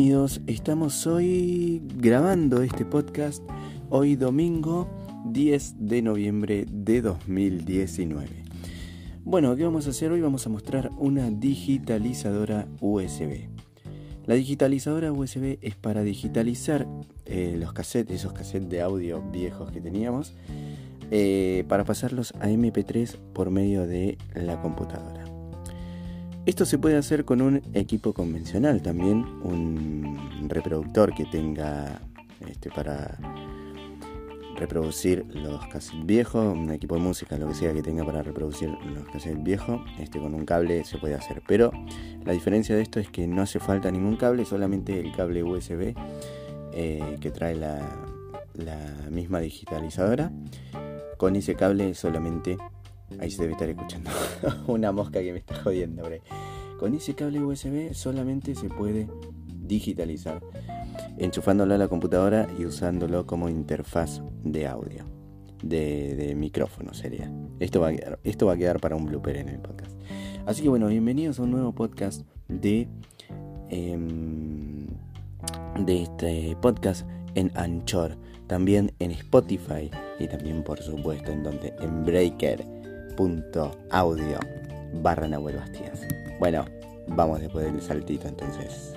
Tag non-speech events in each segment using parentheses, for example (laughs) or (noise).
Bienvenidos, estamos hoy grabando este podcast, hoy domingo 10 de noviembre de 2019. Bueno, ¿qué vamos a hacer hoy? Vamos a mostrar una digitalizadora USB. La digitalizadora USB es para digitalizar eh, los cassettes, esos cassettes de audio viejos que teníamos, eh, para pasarlos a MP3 por medio de la computadora. Esto se puede hacer con un equipo convencional también, un reproductor que tenga este, para reproducir los cassettes viejos, un equipo de música, lo que sea que tenga para reproducir los cassettes viejos, este, con un cable se puede hacer. Pero la diferencia de esto es que no hace falta ningún cable, solamente el cable USB eh, que trae la, la misma digitalizadora. Con ese cable solamente Ahí se debe estar escuchando (laughs) una mosca que me está jodiendo. Con ese cable USB solamente se puede digitalizar, enchufándolo a la computadora y usándolo como interfaz de audio, de, micrófono sería. Esto va, a quedar, esto va a quedar para un blooper en el podcast. Así que bueno, bienvenidos a un nuevo podcast de, em, de este podcast en Anchor, también en Spotify y también por supuesto en donde en Breaker audio barra Nahuel Bastías. Bueno, vamos después del saltito entonces.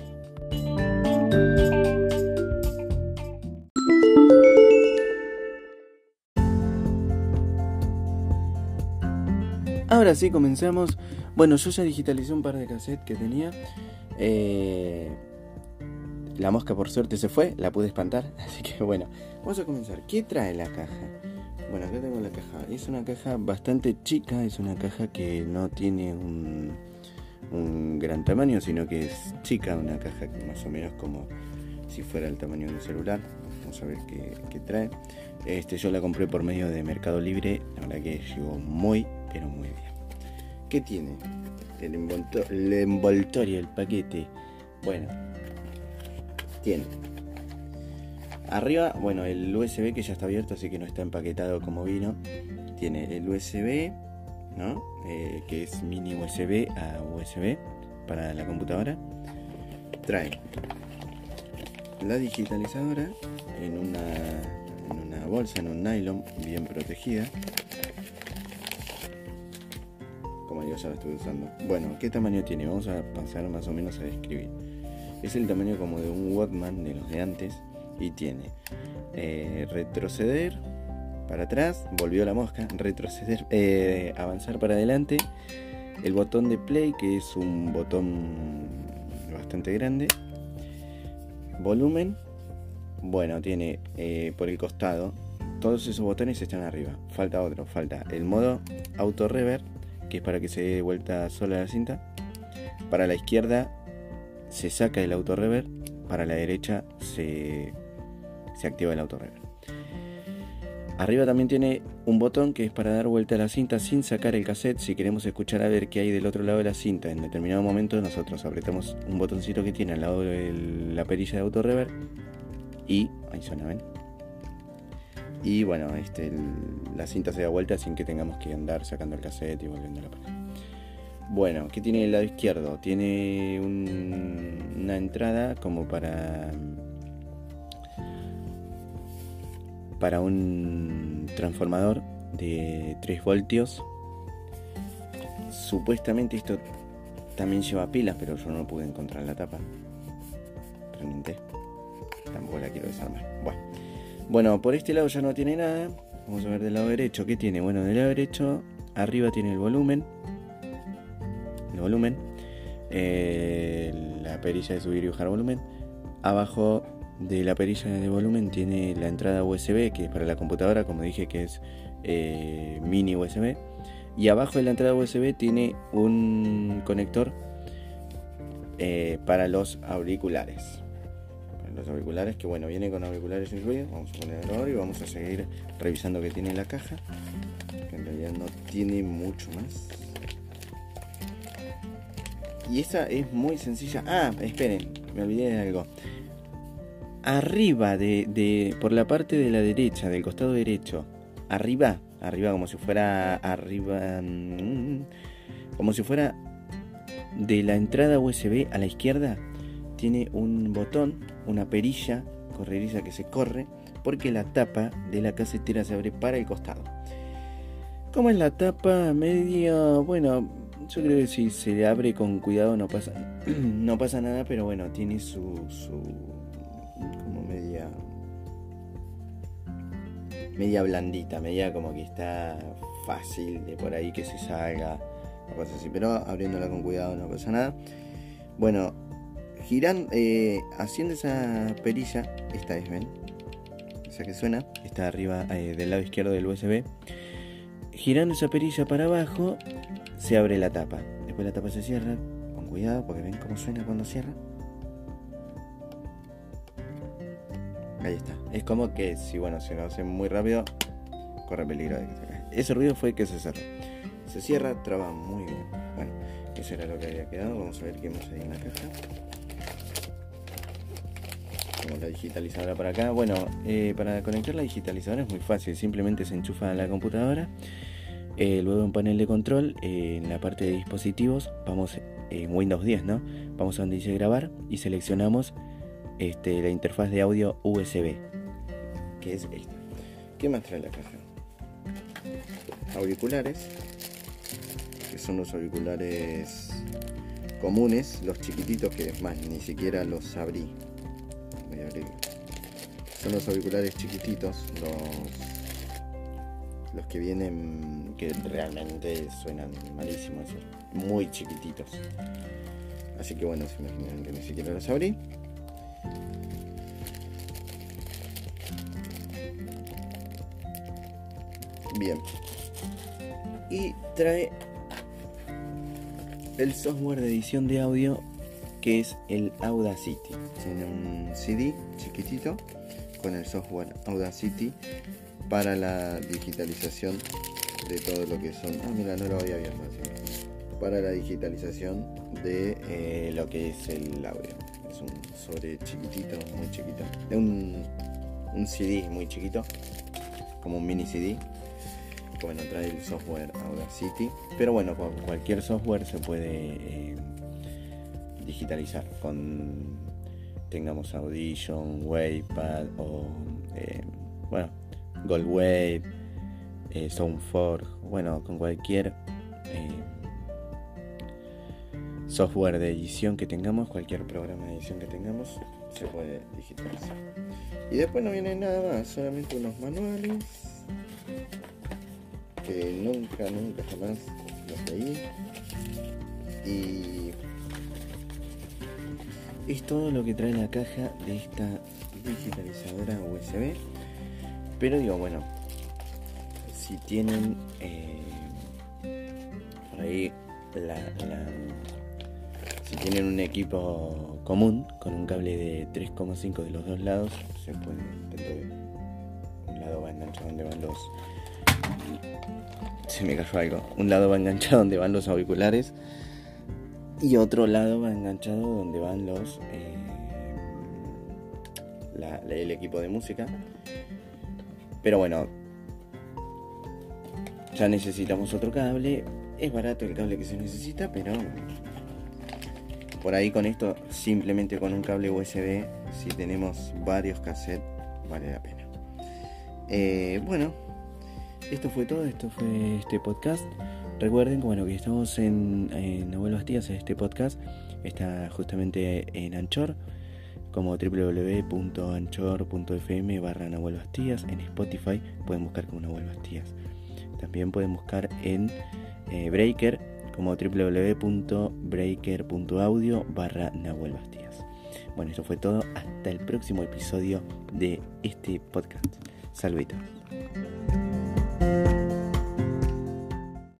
Ahora sí, comenzamos. Bueno, yo ya digitalicé un par de cassettes que tenía. Eh, la mosca por suerte se fue, la pude espantar. (laughs) Así que bueno, vamos a comenzar. ¿Qué trae la caja? Bueno, acá tengo la caja. Es una caja bastante chica, es una caja que no tiene un, gran tamaño, sino que es chica, una caja más o menos como si fuera el tamaño de un celular. Vamos a ver qué, trae. Este, yo la compré por medio de Mercado Libre, la verdad que llegó muy, pero muy bien. ¿Qué tiene? El, el envoltorio, el paquete. Bueno, tiene Arriba, bueno, el USB que ya está abierto, así que no está empaquetado como vino. Tiene el USB, ¿no? Eh, que es mini USB a USB para la computadora. Trae la digitalizadora en una, en una bolsa, en un nylon bien protegida. Como yo ya la estoy usando. Bueno, ¿qué tamaño tiene? Vamos a pasar más o menos a describir. Es el tamaño como de un Walkman de los de antes y tiene eh, retroceder para atrás, volvió la mosca, retroceder, eh, avanzar para adelante, el botón de play que es un botón bastante grande, volumen, bueno, tiene eh, por el costado, todos esos botones están arriba, falta otro, falta el modo auto rever, que es para que se dé vuelta sola la cinta, para la izquierda se saca el auto rever, para la derecha se se activa el autorrever. Arriba también tiene un botón que es para dar vuelta a la cinta sin sacar el cassette. Si queremos escuchar a ver qué hay del otro lado de la cinta en determinado momento, nosotros apretamos un botoncito que tiene al lado de la perilla de autorrever y ahí suena, ¿ven? Y bueno, este, la cinta se da vuelta sin que tengamos que andar sacando el cassette y volviendo a la pared. Bueno, ¿qué tiene el lado izquierdo? Tiene una entrada como para para un transformador de 3 voltios. Supuestamente esto también lleva pilas, pero yo no pude encontrar la tapa. Pregunté. Tampoco la quiero desarmar. Bueno. bueno, por este lado ya no tiene nada. Vamos a ver del lado derecho. ¿Qué tiene? Bueno, del lado derecho, arriba tiene el volumen. El volumen. Eh, la perilla de subir y bajar volumen. Abajo de la perilla de volumen tiene la entrada USB, que es para la computadora, como dije que es eh, mini USB. Y abajo de la entrada USB tiene un conector eh, para los auriculares. Los auriculares, que bueno, viene con auriculares incluidos. Vamos a ponerlo ahora y vamos a seguir revisando que tiene la caja. Que en realidad no tiene mucho más. Y esa es muy sencilla. Ah, esperen, me olvidé de algo arriba de, por la parte de la derecha, del costado derecho, arriba, arriba como si fuera arriba, mm, como si fuera de la entrada USB a la izquierda, tiene un botón, una perilla correriza que se corre porque la tapa de la casetera se abre para el costado. Como es la tapa media, bueno, yo creo que si se abre con cuidado no pasa, (clears throat) no pasa nada, pero bueno, tiene su, su media blandita, media como que está fácil de por ahí que se salga, o cosas así, pero abriéndola con cuidado no pasa nada. Bueno, girando, eh, haciendo esa perilla, esta es, ¿ven? Esa que suena, está arriba eh, del lado izquierdo del USB. Girando esa perilla para abajo, se abre la tapa. Después la tapa se cierra, con cuidado, porque ven cómo suena cuando cierra. Ahí está. Es como que si bueno, si lo hace muy rápido, corre peligro de que se. Ese ruido fue que se cerró. Se cierra, traba muy bien. Bueno, eso era lo que había quedado. Vamos a ver qué más hay en la caja. Como la digitalizadora para acá. Bueno, eh, para conectar la digitalizadora es muy fácil. Simplemente se enchufa a la computadora. Eh, luego en panel de control, eh, en la parte de dispositivos, vamos en Windows 10, ¿no? Vamos a donde dice grabar y seleccionamos este, la interfaz de audio USB, que es esta. ¿Qué más trae la caja? Auriculares, que son los auriculares comunes, los chiquititos que es más, ni siquiera los abrí. Voy a abrir. Son los auriculares chiquititos, los los que vienen que realmente suenan malísimos, muy chiquititos. Así que bueno, se imaginan que ni siquiera los abrí. Bien. Y trae el software de edición de audio que es el Audacity. Tiene un CD chiquitito con el software Audacity para la digitalización de todo lo que son. Ah, mira, no lo había abierto Para la digitalización de eh, lo que es el audio. Es un sobre chiquitito, muy chiquito. Es un, un CD muy chiquito, como un mini CD. Bueno, trae el software Audacity. Pero bueno, con cualquier software se puede eh, digitalizar. Con tengamos Audition, Wavepad o eh, bueno, Goldwave, eh, Soundforge, bueno, con cualquier eh, software de edición que tengamos, cualquier programa de edición que tengamos, se puede digitalizar. Y después no viene nada más, solamente unos manuales que nunca, nunca jamás los leí. Y es todo lo que trae la caja de esta digitalizadora USB pero digo, bueno, si tienen eh, por ahí si tienen un equipo común con un cable de 3,5 de los dos lados, se puede. Un lado va enganchado donde van los. Se me cayó algo. Un lado va enganchado donde van los auriculares. Y otro lado va enganchado donde van los. Eh, el equipo de música. Pero bueno, ya necesitamos otro cable. Es barato el cable que se necesita, pero por ahí con esto, simplemente con un cable USB, si tenemos varios cassettes, vale la pena. Eh, bueno, esto fue todo, esto fue este podcast. Recuerden bueno, que estamos en, en Abuelo Bastías, este podcast está justamente en Anchor como www.anchor.fm barra Nahuel Bastías. En Spotify pueden buscar como Nahuel Bastías. También pueden buscar en eh, Breaker como www.breaker.audio barra Nahuel Bastías. Bueno, eso fue todo. Hasta el próximo episodio de este podcast. Saluditos.